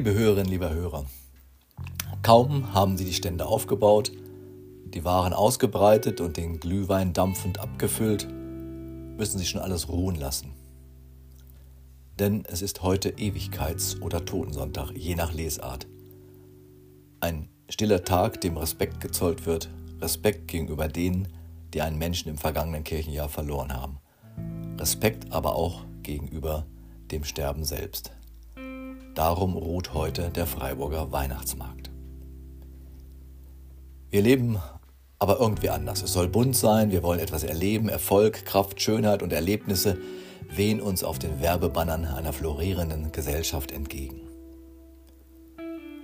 Liebe Hörerinnen, lieber Hörer, kaum haben Sie die Stände aufgebaut, die Waren ausgebreitet und den Glühwein dampfend abgefüllt, müssen Sie schon alles ruhen lassen. Denn es ist heute Ewigkeits- oder Totensonntag, je nach Lesart. Ein stiller Tag, dem Respekt gezollt wird, Respekt gegenüber denen, die einen Menschen im vergangenen Kirchenjahr verloren haben. Respekt aber auch gegenüber dem Sterben selbst. Darum ruht heute der Freiburger Weihnachtsmarkt. Wir leben aber irgendwie anders. Es soll bunt sein, wir wollen etwas erleben, Erfolg, Kraft, Schönheit und Erlebnisse wehen uns auf den Werbebannern einer florierenden Gesellschaft entgegen.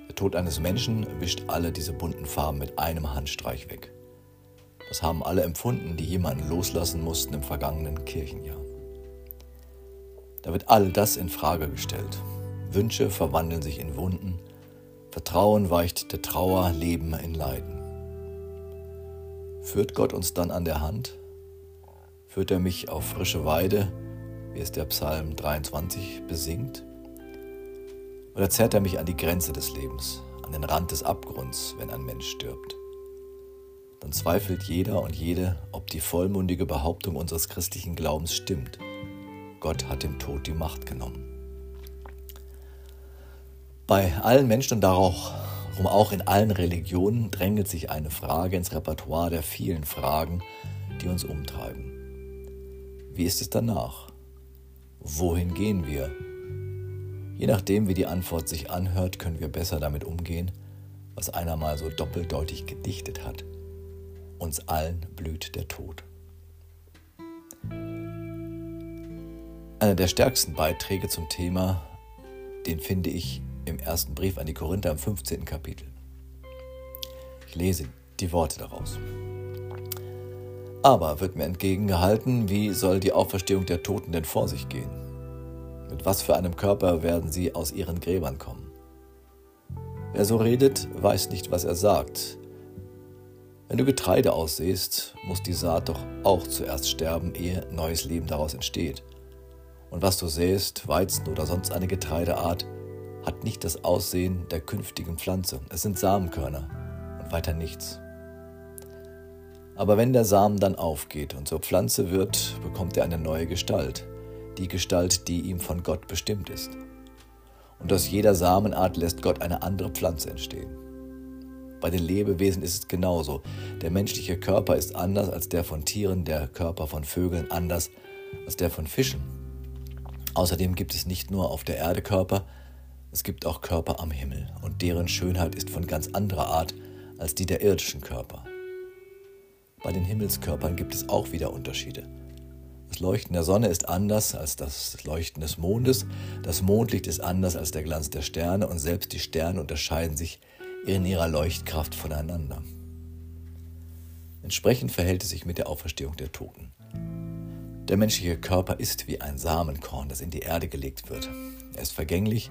Der Tod eines Menschen wischt alle diese bunten Farben mit einem Handstreich weg. Das haben alle empfunden, die jemanden loslassen mussten im vergangenen Kirchenjahr. Da wird all das in Frage gestellt. Wünsche verwandeln sich in Wunden, Vertrauen weicht der Trauer, Leben in Leiden. Führt Gott uns dann an der Hand? Führt er mich auf frische Weide, wie es der Psalm 23 besingt? Oder zerrt er mich an die Grenze des Lebens, an den Rand des Abgrunds, wenn ein Mensch stirbt? Dann zweifelt jeder und jede, ob die vollmundige Behauptung unseres christlichen Glaubens stimmt. Gott hat dem Tod die Macht genommen. Bei allen Menschen und darum auch in allen Religionen drängelt sich eine Frage ins Repertoire der vielen Fragen, die uns umtreiben. Wie ist es danach? Wohin gehen wir? Je nachdem, wie die Antwort sich anhört, können wir besser damit umgehen, was einer mal so doppeldeutig gedichtet hat. Uns allen blüht der Tod. Einer der stärksten Beiträge zum Thema, den finde ich im ersten Brief an die Korinther im 15. Kapitel. Ich lese die Worte daraus. Aber wird mir entgegengehalten, wie soll die Auferstehung der Toten denn vor sich gehen? Mit was für einem Körper werden sie aus ihren Gräbern kommen? Wer so redet, weiß nicht, was er sagt. Wenn du Getreide aussehst, muss die Saat doch auch zuerst sterben, ehe neues Leben daraus entsteht. Und was du säst, Weizen oder sonst eine Getreideart, hat nicht das Aussehen der künftigen Pflanze. Es sind Samenkörner und weiter nichts. Aber wenn der Samen dann aufgeht und zur Pflanze wird, bekommt er eine neue Gestalt, die Gestalt, die ihm von Gott bestimmt ist. Und aus jeder Samenart lässt Gott eine andere Pflanze entstehen. Bei den Lebewesen ist es genauso. Der menschliche Körper ist anders als der von Tieren, der Körper von Vögeln anders als der von Fischen. Außerdem gibt es nicht nur auf der Erde Körper, es gibt auch Körper am Himmel und deren Schönheit ist von ganz anderer Art als die der irdischen Körper. Bei den Himmelskörpern gibt es auch wieder Unterschiede. Das Leuchten der Sonne ist anders als das Leuchten des Mondes, das Mondlicht ist anders als der Glanz der Sterne und selbst die Sterne unterscheiden sich in ihrer Leuchtkraft voneinander. Entsprechend verhält es sich mit der Auferstehung der Toten. Der menschliche Körper ist wie ein Samenkorn, das in die Erde gelegt wird. Er ist vergänglich,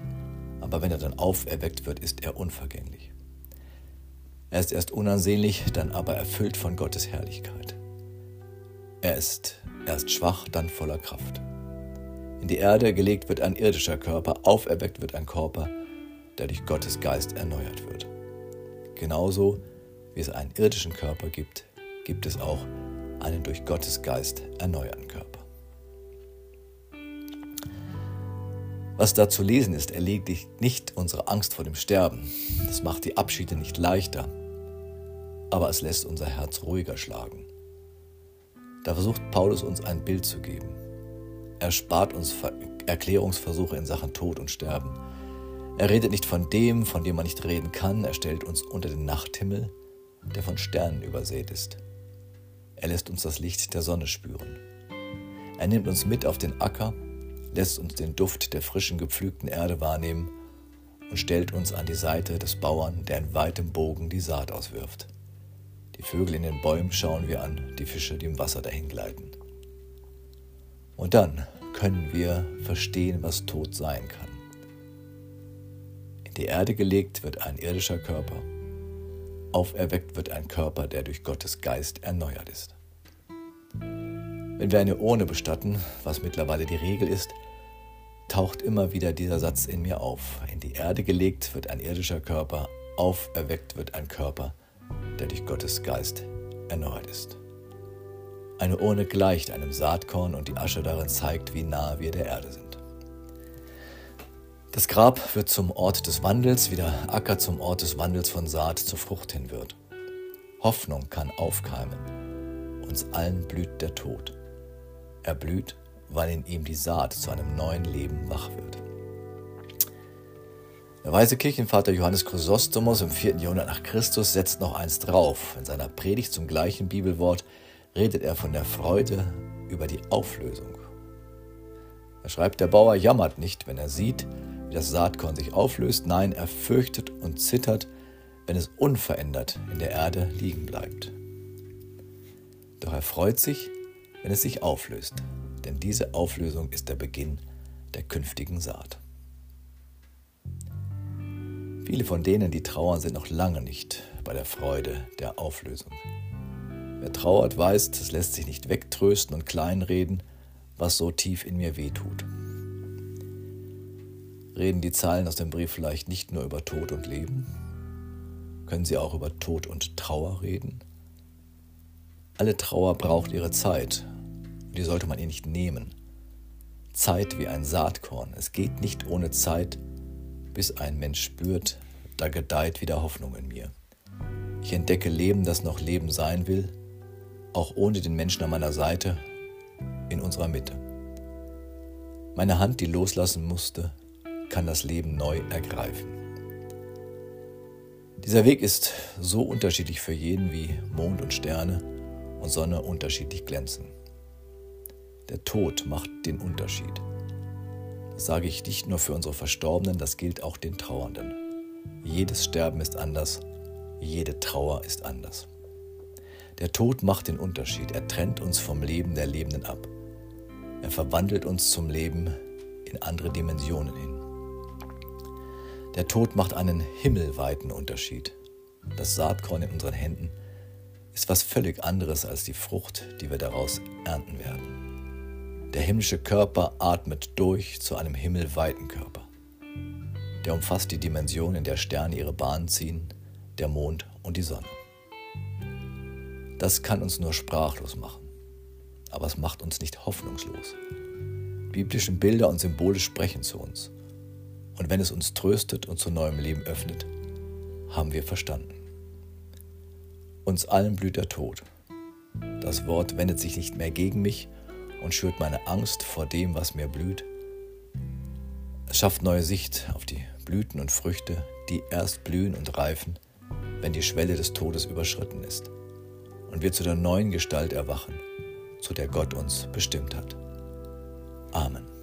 aber wenn er dann auferweckt wird, ist er unvergänglich. Er ist erst unansehnlich, dann aber erfüllt von Gottes Herrlichkeit. Er ist erst schwach, dann voller Kraft. In die Erde gelegt wird ein irdischer Körper, auferweckt wird ein Körper, der durch Gottes Geist erneuert wird. Genauso wie es einen irdischen Körper gibt, gibt es auch einen durch Gottes Geist erneuerten Körper. Was da zu lesen ist, erledigt nicht unsere Angst vor dem Sterben. Das macht die Abschiede nicht leichter, aber es lässt unser Herz ruhiger schlagen. Da versucht Paulus uns ein Bild zu geben. Er spart uns Erklärungsversuche in Sachen Tod und Sterben. Er redet nicht von dem, von dem man nicht reden kann. Er stellt uns unter den Nachthimmel, der von Sternen übersät ist. Er lässt uns das Licht der Sonne spüren. Er nimmt uns mit auf den Acker, lässt uns den Duft der frischen gepflügten Erde wahrnehmen und stellt uns an die Seite des Bauern, der in weitem Bogen die Saat auswirft. Die Vögel in den Bäumen schauen wir an, die Fische, die im Wasser dahin gleiten. Und dann können wir verstehen, was Tod sein kann. In die Erde gelegt wird ein irdischer Körper, auferweckt wird ein Körper, der durch Gottes Geist erneuert ist. Wenn wir eine Urne bestatten, was mittlerweile die Regel ist, taucht immer wieder dieser Satz in mir auf. In die Erde gelegt wird ein irdischer Körper, auferweckt wird ein Körper, der durch Gottes Geist erneuert ist. Eine Urne gleicht einem Saatkorn und die Asche darin zeigt, wie nahe wir der Erde sind. Das Grab wird zum Ort des Wandels, wie der Acker zum Ort des Wandels von Saat zur Frucht hin wird. Hoffnung kann aufkeimen. Uns allen blüht der Tod. Er blüht, weil in ihm die Saat zu einem neuen Leben wach wird. Der weise Kirchenvater Johannes Chrysostomos im 4. Jahrhundert nach Christus setzt noch eins drauf. In seiner Predigt zum gleichen Bibelwort redet er von der Freude über die Auflösung. Er schreibt, der Bauer jammert nicht, wenn er sieht, wie das Saatkorn sich auflöst. Nein, er fürchtet und zittert, wenn es unverändert in der Erde liegen bleibt. Doch er freut sich, wenn es sich auflöst, denn diese Auflösung ist der Beginn der künftigen Saat. Viele von denen, die trauern, sind noch lange nicht bei der Freude der Auflösung. Wer trauert, weiß, es lässt sich nicht wegtrösten und kleinreden, was so tief in mir wehtut. Reden die Zeilen aus dem Brief vielleicht nicht nur über Tod und Leben? Können sie auch über Tod und Trauer reden? Alle Trauer braucht ihre Zeit die sollte man ihr nicht nehmen. Zeit wie ein Saatkorn. Es geht nicht ohne Zeit, bis ein Mensch spürt, da gedeiht wieder Hoffnung in mir. Ich entdecke Leben, das noch Leben sein will, auch ohne den Menschen an meiner Seite, in unserer Mitte. Meine Hand, die loslassen musste, kann das Leben neu ergreifen. Dieser Weg ist so unterschiedlich für jeden wie Mond und Sterne und Sonne unterschiedlich glänzen. Der Tod macht den Unterschied. Das sage ich nicht nur für unsere Verstorbenen, das gilt auch den Trauernden. Jedes Sterben ist anders, jede Trauer ist anders. Der Tod macht den Unterschied. Er trennt uns vom Leben der Lebenden ab. Er verwandelt uns zum Leben in andere Dimensionen hin. Der Tod macht einen himmelweiten Unterschied. Das Saatkorn in unseren Händen ist was völlig anderes als die Frucht, die wir daraus ernten werden. Der himmlische Körper atmet durch zu einem himmelweiten Körper. Der umfasst die Dimension, in der Sterne ihre Bahn ziehen, der Mond und die Sonne. Das kann uns nur sprachlos machen, aber es macht uns nicht hoffnungslos. Biblische Bilder und Symbole sprechen zu uns. Und wenn es uns tröstet und zu neuem Leben öffnet, haben wir verstanden. Uns allen blüht der Tod. Das Wort wendet sich nicht mehr gegen mich, und schürt meine Angst vor dem, was mir blüht. Es schafft neue Sicht auf die Blüten und Früchte, die erst blühen und reifen, wenn die Schwelle des Todes überschritten ist und wir zu der neuen Gestalt erwachen, zu der Gott uns bestimmt hat. Amen.